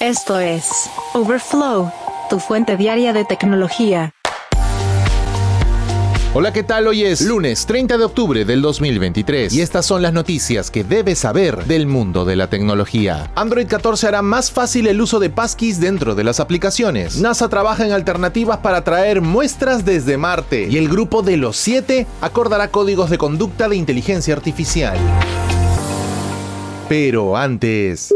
Esto es Overflow, tu fuente diaria de tecnología. Hola, ¿qué tal? Hoy es lunes 30 de octubre del 2023 y estas son las noticias que debes saber del mundo de la tecnología. Android 14 hará más fácil el uso de passkeys dentro de las aplicaciones. NASA trabaja en alternativas para traer muestras desde Marte y el grupo de los 7 acordará códigos de conducta de inteligencia artificial. Pero antes...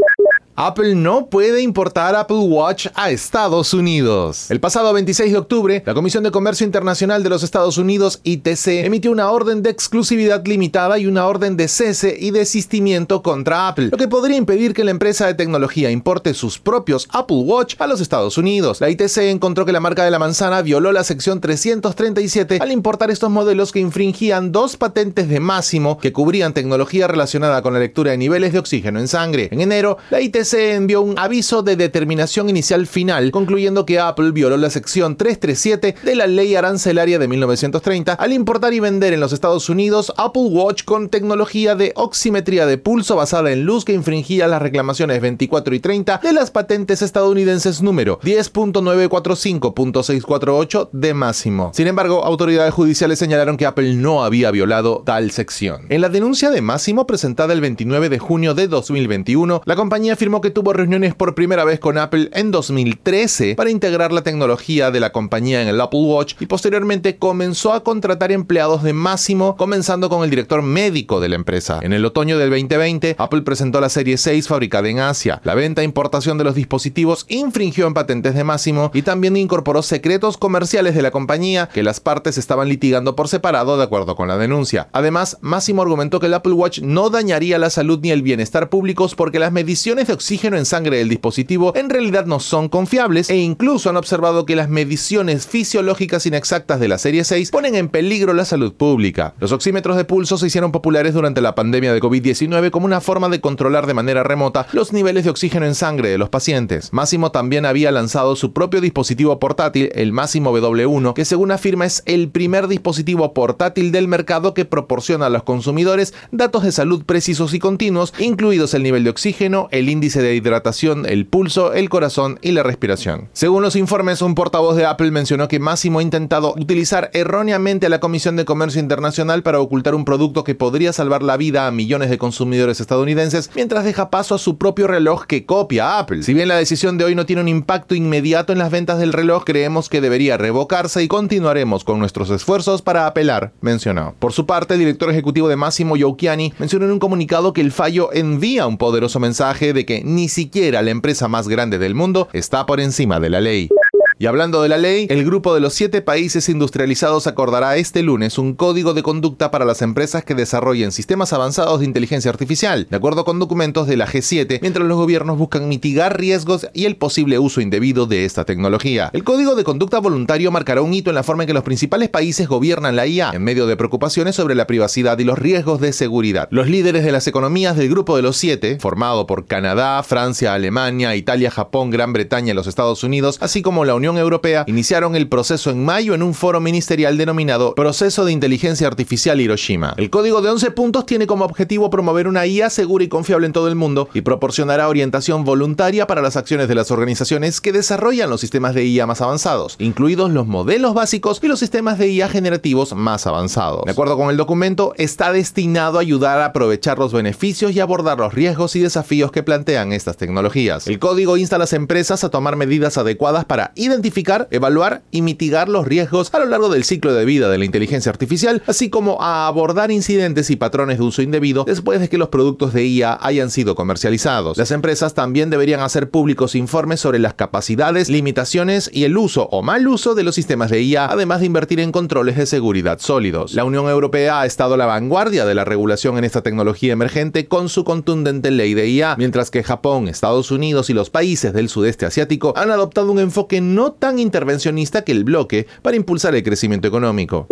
Apple no puede importar Apple Watch a Estados Unidos. El pasado 26 de octubre, la Comisión de Comercio Internacional de los Estados Unidos, ITC, emitió una orden de exclusividad limitada y una orden de cese y desistimiento contra Apple, lo que podría impedir que la empresa de tecnología importe sus propios Apple Watch a los Estados Unidos. La ITC encontró que la marca de la manzana violó la sección 337 al importar estos modelos que infringían dos patentes de máximo que cubrían tecnología relacionada con la lectura de niveles de oxígeno en sangre. En enero, la ITC se envió un aviso de determinación inicial final, concluyendo que Apple violó la sección 337 de la ley arancelaria de 1930 al importar y vender en los Estados Unidos Apple Watch con tecnología de oximetría de pulso basada en luz que infringía las reclamaciones 24 y 30 de las patentes estadounidenses número 10.945.648 de máximo. Sin embargo, autoridades judiciales señalaron que Apple no había violado tal sección. En la denuncia de máximo presentada el 29 de junio de 2021, la compañía afirmó que tuvo reuniones por primera vez con Apple en 2013 para integrar la tecnología de la compañía en el Apple Watch y posteriormente comenzó a contratar empleados de máximo, comenzando con el director médico de la empresa. En el otoño del 2020, Apple presentó la serie 6 fabricada en Asia. La venta e importación de los dispositivos infringió en patentes de máximo y también incorporó secretos comerciales de la compañía que las partes estaban litigando por separado de acuerdo con la denuncia. Además, Máximo argumentó que el Apple Watch no dañaría la salud ni el bienestar públicos porque las mediciones de en sangre del dispositivo en realidad no son confiables e incluso han observado que las mediciones fisiológicas inexactas de la serie 6 ponen en peligro la salud pública. Los oxímetros de pulso se hicieron populares durante la pandemia de COVID-19 como una forma de controlar de manera remota los niveles de oxígeno en sangre de los pacientes. Máximo también había lanzado su propio dispositivo portátil, el Máximo W1, que según afirma es el primer dispositivo portátil del mercado que proporciona a los consumidores datos de salud precisos y continuos, incluidos el nivel de oxígeno, el índice de hidratación, el pulso, el corazón y la respiración. Según los informes, un portavoz de Apple mencionó que Máximo ha intentado utilizar erróneamente a la Comisión de Comercio Internacional para ocultar un producto que podría salvar la vida a millones de consumidores estadounidenses mientras deja paso a su propio reloj que copia Apple. Si bien la decisión de hoy no tiene un impacto inmediato en las ventas del reloj, creemos que debería revocarse y continuaremos con nuestros esfuerzos para apelar, mencionó. Por su parte, el director ejecutivo de Máximo, Youkiani, mencionó en un comunicado que el fallo envía un poderoso mensaje de que ni siquiera la empresa más grande del mundo está por encima de la ley. Y hablando de la ley, el grupo de los siete países industrializados acordará este lunes un código de conducta para las empresas que desarrollen sistemas avanzados de inteligencia artificial, de acuerdo con documentos de la G7, mientras los gobiernos buscan mitigar riesgos y el posible uso indebido de esta tecnología. El código de conducta voluntario marcará un hito en la forma en que los principales países gobiernan la IA, en medio de preocupaciones sobre la privacidad y los riesgos de seguridad. Los líderes de las economías del grupo de los siete, formado por Canadá, Francia, Alemania, Italia, Japón, Gran Bretaña y los Estados Unidos, así como la Unión Europea iniciaron el proceso en mayo en un foro ministerial denominado Proceso de Inteligencia Artificial Hiroshima. El código de 11 puntos tiene como objetivo promover una IA segura y confiable en todo el mundo y proporcionará orientación voluntaria para las acciones de las organizaciones que desarrollan los sistemas de IA más avanzados, incluidos los modelos básicos y los sistemas de IA generativos más avanzados. De acuerdo con el documento, está destinado a ayudar a aprovechar los beneficios y abordar los riesgos y desafíos que plantean estas tecnologías. El código insta a las empresas a tomar medidas adecuadas para identificar identificar, evaluar y mitigar los riesgos a lo largo del ciclo de vida de la inteligencia artificial, así como a abordar incidentes y patrones de uso indebido después de que los productos de IA hayan sido comercializados. Las empresas también deberían hacer públicos informes sobre las capacidades, limitaciones y el uso o mal uso de los sistemas de IA, además de invertir en controles de seguridad sólidos. La Unión Europea ha estado a la vanguardia de la regulación en esta tecnología emergente con su contundente ley de IA, mientras que Japón, Estados Unidos y los países del sudeste asiático han adoptado un enfoque no tan intervencionista que el bloque para impulsar el crecimiento económico.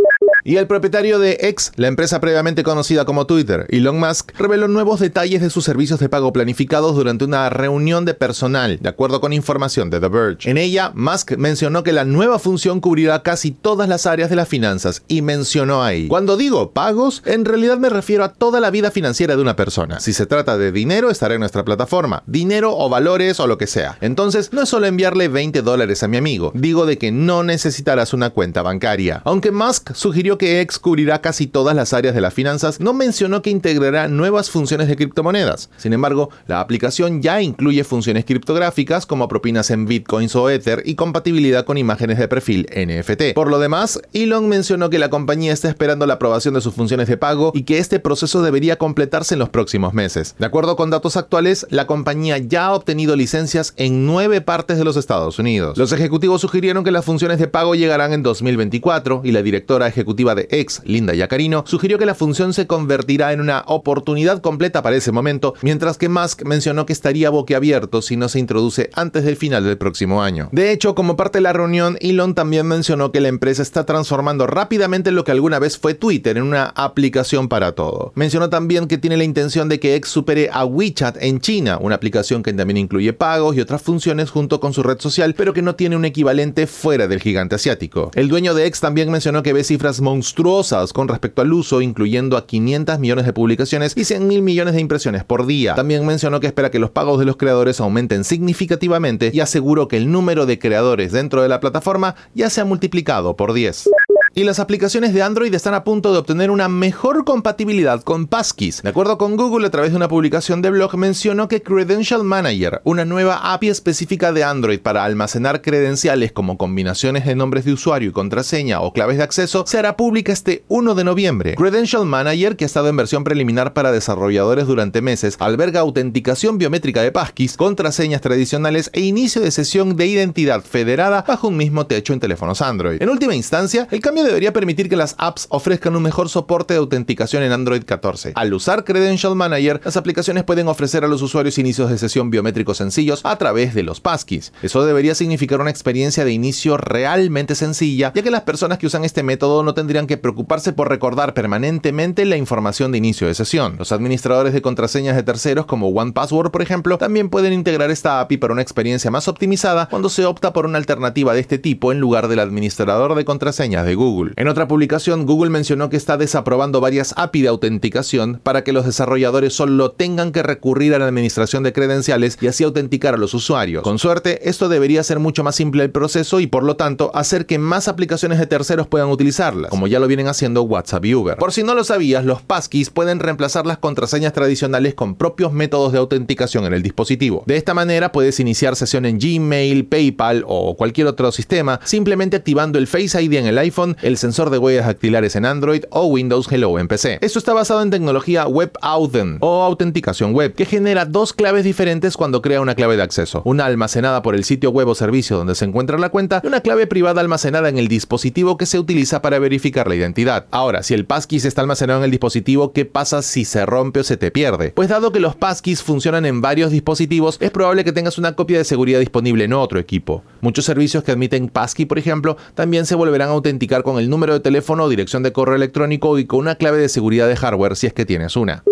Y el propietario de X, la empresa previamente conocida como Twitter, Elon Musk, reveló nuevos detalles de sus servicios de pago planificados durante una reunión de personal, de acuerdo con información de The Verge. En ella, Musk mencionó que la nueva función cubrirá casi todas las áreas de las finanzas y mencionó ahí, cuando digo pagos, en realidad me refiero a toda la vida financiera de una persona. Si se trata de dinero, estará en nuestra plataforma, dinero o valores o lo que sea. Entonces, no es solo enviarle 20 dólares a mi amigo, digo de que no necesitarás una cuenta bancaria. Aunque Musk sugirió que X cubrirá casi todas las áreas de las finanzas, no mencionó que integrará nuevas funciones de criptomonedas. Sin embargo, la aplicación ya incluye funciones criptográficas como propinas en bitcoins o ether y compatibilidad con imágenes de perfil NFT. Por lo demás, Elon mencionó que la compañía está esperando la aprobación de sus funciones de pago y que este proceso debería completarse en los próximos meses. De acuerdo con datos actuales, la compañía ya ha obtenido licencias en nueve partes de los Estados Unidos. Los ejecutivos sugirieron que las funciones de pago llegarán en 2024 y la directora ejecutiva de X, Linda Yacarino, sugirió que la función se convertirá en una oportunidad completa para ese momento, mientras que Musk mencionó que estaría boquiabierto si no se introduce antes del final del próximo año. De hecho, como parte de la reunión, Elon también mencionó que la empresa está transformando rápidamente lo que alguna vez fue Twitter en una aplicación para todo. Mencionó también que tiene la intención de que X supere a WeChat en China, una aplicación que también incluye pagos y otras funciones junto con su red social, pero que no tiene un equivalente fuera del gigante asiático. El dueño de X también mencionó que ve cifras monstruosas con respecto al uso, incluyendo a 500 millones de publicaciones y 100 mil millones de impresiones por día. También mencionó que espera que los pagos de los creadores aumenten significativamente y aseguró que el número de creadores dentro de la plataforma ya se ha multiplicado por 10 y las aplicaciones de Android están a punto de obtener una mejor compatibilidad con Passkeys. De acuerdo con Google, a través de una publicación de blog, mencionó que Credential Manager, una nueva API específica de Android para almacenar credenciales como combinaciones de nombres de usuario y contraseña o claves de acceso, se hará pública este 1 de noviembre. Credential Manager, que ha estado en versión preliminar para desarrolladores durante meses, alberga autenticación biométrica de Passkeys, contraseñas tradicionales e inicio de sesión de identidad federada bajo un mismo techo en teléfonos Android. En última instancia, el cambio debería permitir que las apps ofrezcan un mejor soporte de autenticación en Android 14. Al usar Credential Manager, las aplicaciones pueden ofrecer a los usuarios inicios de sesión biométricos sencillos a través de los passkeys. Eso debería significar una experiencia de inicio realmente sencilla, ya que las personas que usan este método no tendrían que preocuparse por recordar permanentemente la información de inicio de sesión. Los administradores de contraseñas de terceros como OnePassword, por ejemplo, también pueden integrar esta API para una experiencia más optimizada cuando se opta por una alternativa de este tipo en lugar del administrador de contraseñas de Google. En otra publicación, Google mencionó que está desaprobando varias API de autenticación para que los desarrolladores solo tengan que recurrir a la administración de credenciales y así autenticar a los usuarios. Con suerte, esto debería ser mucho más simple el proceso y por lo tanto hacer que más aplicaciones de terceros puedan utilizarlas, como ya lo vienen haciendo WhatsApp y Uber. Por si no lo sabías, los passkeys pueden reemplazar las contraseñas tradicionales con propios métodos de autenticación en el dispositivo. De esta manera puedes iniciar sesión en Gmail, PayPal o cualquier otro sistema simplemente activando el Face ID en el iPhone el sensor de huellas dactilares en Android o Windows Hello en PC. Esto está basado en tecnología WebAuthn o autenticación web, que genera dos claves diferentes cuando crea una clave de acceso. Una almacenada por el sitio web o servicio donde se encuentra la cuenta y una clave privada almacenada en el dispositivo que se utiliza para verificar la identidad. Ahora, si el passkeys está almacenado en el dispositivo, ¿qué pasa si se rompe o se te pierde? Pues dado que los passkeys funcionan en varios dispositivos, es probable que tengas una copia de seguridad disponible en otro equipo. Muchos servicios que admiten passkey, por ejemplo, también se volverán a autenticar con el número de teléfono dirección de correo electrónico y con una clave de seguridad de hardware si es que tienes una.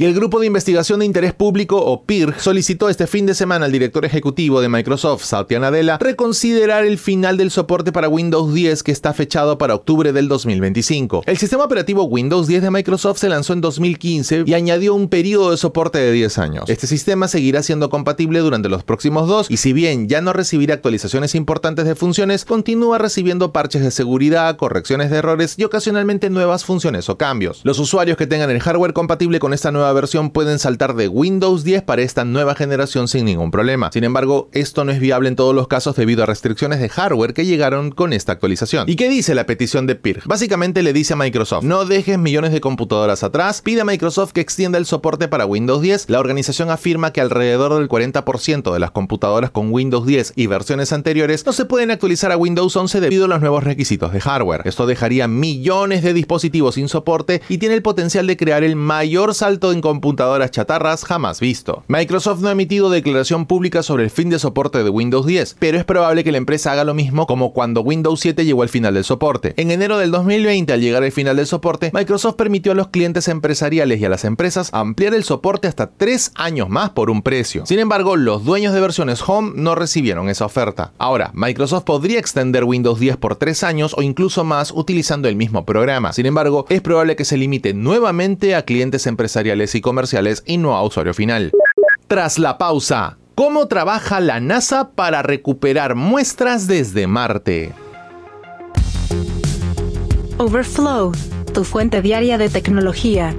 Y el Grupo de Investigación de Interés Público, o PIR, solicitó este fin de semana al director ejecutivo de Microsoft, Satya Nadella, reconsiderar el final del soporte para Windows 10 que está fechado para octubre del 2025. El sistema operativo Windows 10 de Microsoft se lanzó en 2015 y añadió un periodo de soporte de 10 años. Este sistema seguirá siendo compatible durante los próximos dos y si bien ya no recibirá actualizaciones importantes de funciones, continúa recibiendo parches de seguridad, correcciones de errores y ocasionalmente nuevas funciones o cambios. Los usuarios que tengan el hardware compatible con esta nueva versión pueden saltar de Windows 10 para esta nueva generación sin ningún problema. Sin embargo, esto no es viable en todos los casos debido a restricciones de hardware que llegaron con esta actualización. ¿Y qué dice la petición de PIRG? Básicamente le dice a Microsoft, no dejes millones de computadoras atrás, pide a Microsoft que extienda el soporte para Windows 10. La organización afirma que alrededor del 40% de las computadoras con Windows 10 y versiones anteriores no se pueden actualizar a Windows 11 debido a los nuevos requisitos de hardware. Esto dejaría millones de dispositivos sin soporte y tiene el potencial de crear el mayor salto en computadoras chatarras jamás visto. Microsoft no ha emitido declaración pública sobre el fin de soporte de Windows 10, pero es probable que la empresa haga lo mismo como cuando Windows 7 llegó al final del soporte. En enero del 2020, al llegar al final del soporte, Microsoft permitió a los clientes empresariales y a las empresas ampliar el soporte hasta tres años más por un precio. Sin embargo, los dueños de versiones Home no recibieron esa oferta. Ahora, Microsoft podría extender Windows 10 por tres años o incluso más utilizando el mismo programa. Sin embargo, es probable que se limite nuevamente a clientes empresariales y comerciales y no a usuario final. Tras la pausa, ¿cómo trabaja la NASA para recuperar muestras desde Marte? Overflow, tu fuente diaria de tecnología.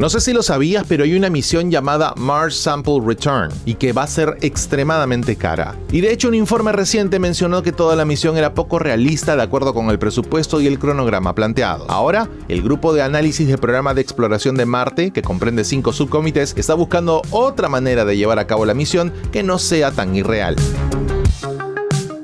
No sé si lo sabías, pero hay una misión llamada Mars Sample Return y que va a ser extremadamente cara. Y de hecho un informe reciente mencionó que toda la misión era poco realista de acuerdo con el presupuesto y el cronograma planteado. Ahora, el grupo de análisis del programa de exploración de Marte, que comprende cinco subcomités, está buscando otra manera de llevar a cabo la misión que no sea tan irreal.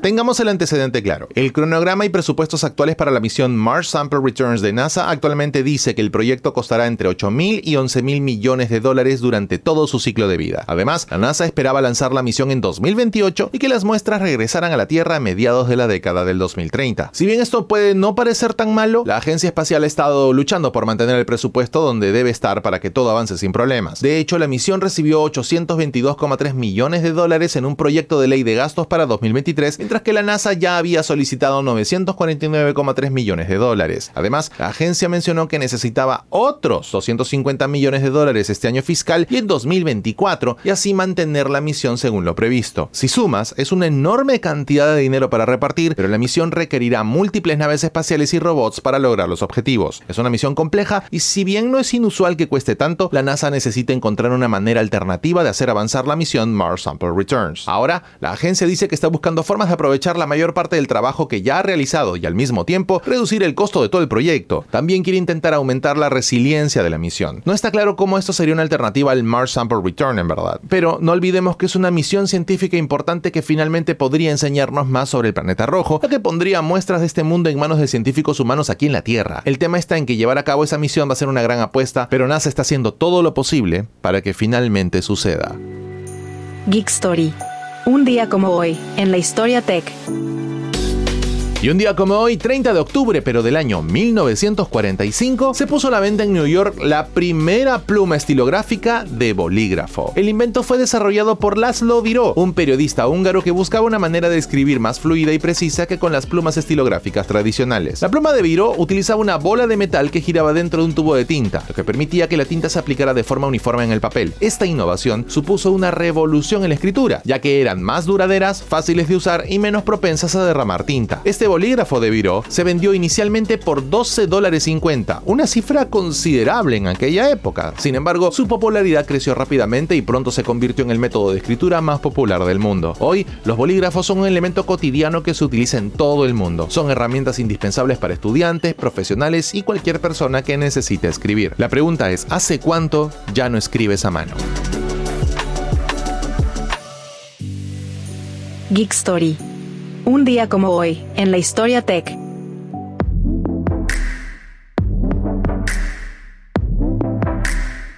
Tengamos el antecedente claro. El cronograma y presupuestos actuales para la misión Mars Sample Returns de NASA actualmente dice que el proyecto costará entre 8 mil y 11 mil millones de dólares durante todo su ciclo de vida. Además, la NASA esperaba lanzar la misión en 2028 y que las muestras regresaran a la Tierra a mediados de la década del 2030. Si bien esto puede no parecer tan malo, la agencia espacial ha estado luchando por mantener el presupuesto donde debe estar para que todo avance sin problemas. De hecho, la misión recibió 822,3 millones de dólares en un proyecto de ley de gastos para 2023, mientras que la NASA ya había solicitado 949,3 millones de dólares. Además, la agencia mencionó que necesitaba otros 250 millones de dólares este año fiscal y en 2024, y así mantener la misión según lo previsto. Si sumas, es una enorme cantidad de dinero para repartir, pero la misión requerirá múltiples naves espaciales y robots para lograr los objetivos. Es una misión compleja y si bien no es inusual que cueste tanto, la NASA necesita encontrar una manera alternativa de hacer avanzar la misión Mars Sample Returns. Ahora, la agencia dice que está buscando formas de aprovechar la mayor parte del trabajo que ya ha realizado y al mismo tiempo reducir el costo de todo el proyecto. También quiere intentar aumentar la resiliencia de la misión. No está claro cómo esto sería una alternativa al Mars Sample Return en verdad, pero no olvidemos que es una misión científica importante que finalmente podría enseñarnos más sobre el planeta rojo, la que pondría muestras de este mundo en manos de científicos humanos aquí en la Tierra. El tema está en que llevar a cabo esa misión va a ser una gran apuesta, pero NASA está haciendo todo lo posible para que finalmente suceda. Geek Story. Un día como hoy, en la historia tech. Y un día como hoy, 30 de octubre, pero del año 1945, se puso a la venta en New York la primera pluma estilográfica de bolígrafo. El invento fue desarrollado por Laszlo Biro, un periodista húngaro que buscaba una manera de escribir más fluida y precisa que con las plumas estilográficas tradicionales. La pluma de Biro utilizaba una bola de metal que giraba dentro de un tubo de tinta, lo que permitía que la tinta se aplicara de forma uniforme en el papel. Esta innovación supuso una revolución en la escritura, ya que eran más duraderas, fáciles de usar y menos propensas a derramar tinta. Este bolígrafo de Biro se vendió inicialmente por 12 dólares 50, una cifra considerable en aquella época. Sin embargo, su popularidad creció rápidamente y pronto se convirtió en el método de escritura más popular del mundo. Hoy, los bolígrafos son un elemento cotidiano que se utiliza en todo el mundo. Son herramientas indispensables para estudiantes, profesionales y cualquier persona que necesite escribir. La pregunta es, ¿hace cuánto ya no escribes a mano? Geek Story. Un día como hoy, en la historia tech.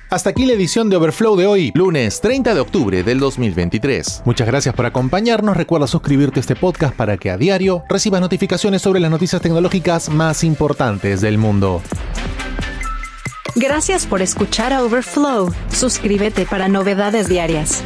Hasta aquí la edición de Overflow de hoy, lunes 30 de octubre del 2023. Muchas gracias por acompañarnos. Recuerda suscribirte a este podcast para que a diario recibas notificaciones sobre las noticias tecnológicas más importantes del mundo. Gracias por escuchar a Overflow. Suscríbete para novedades diarias.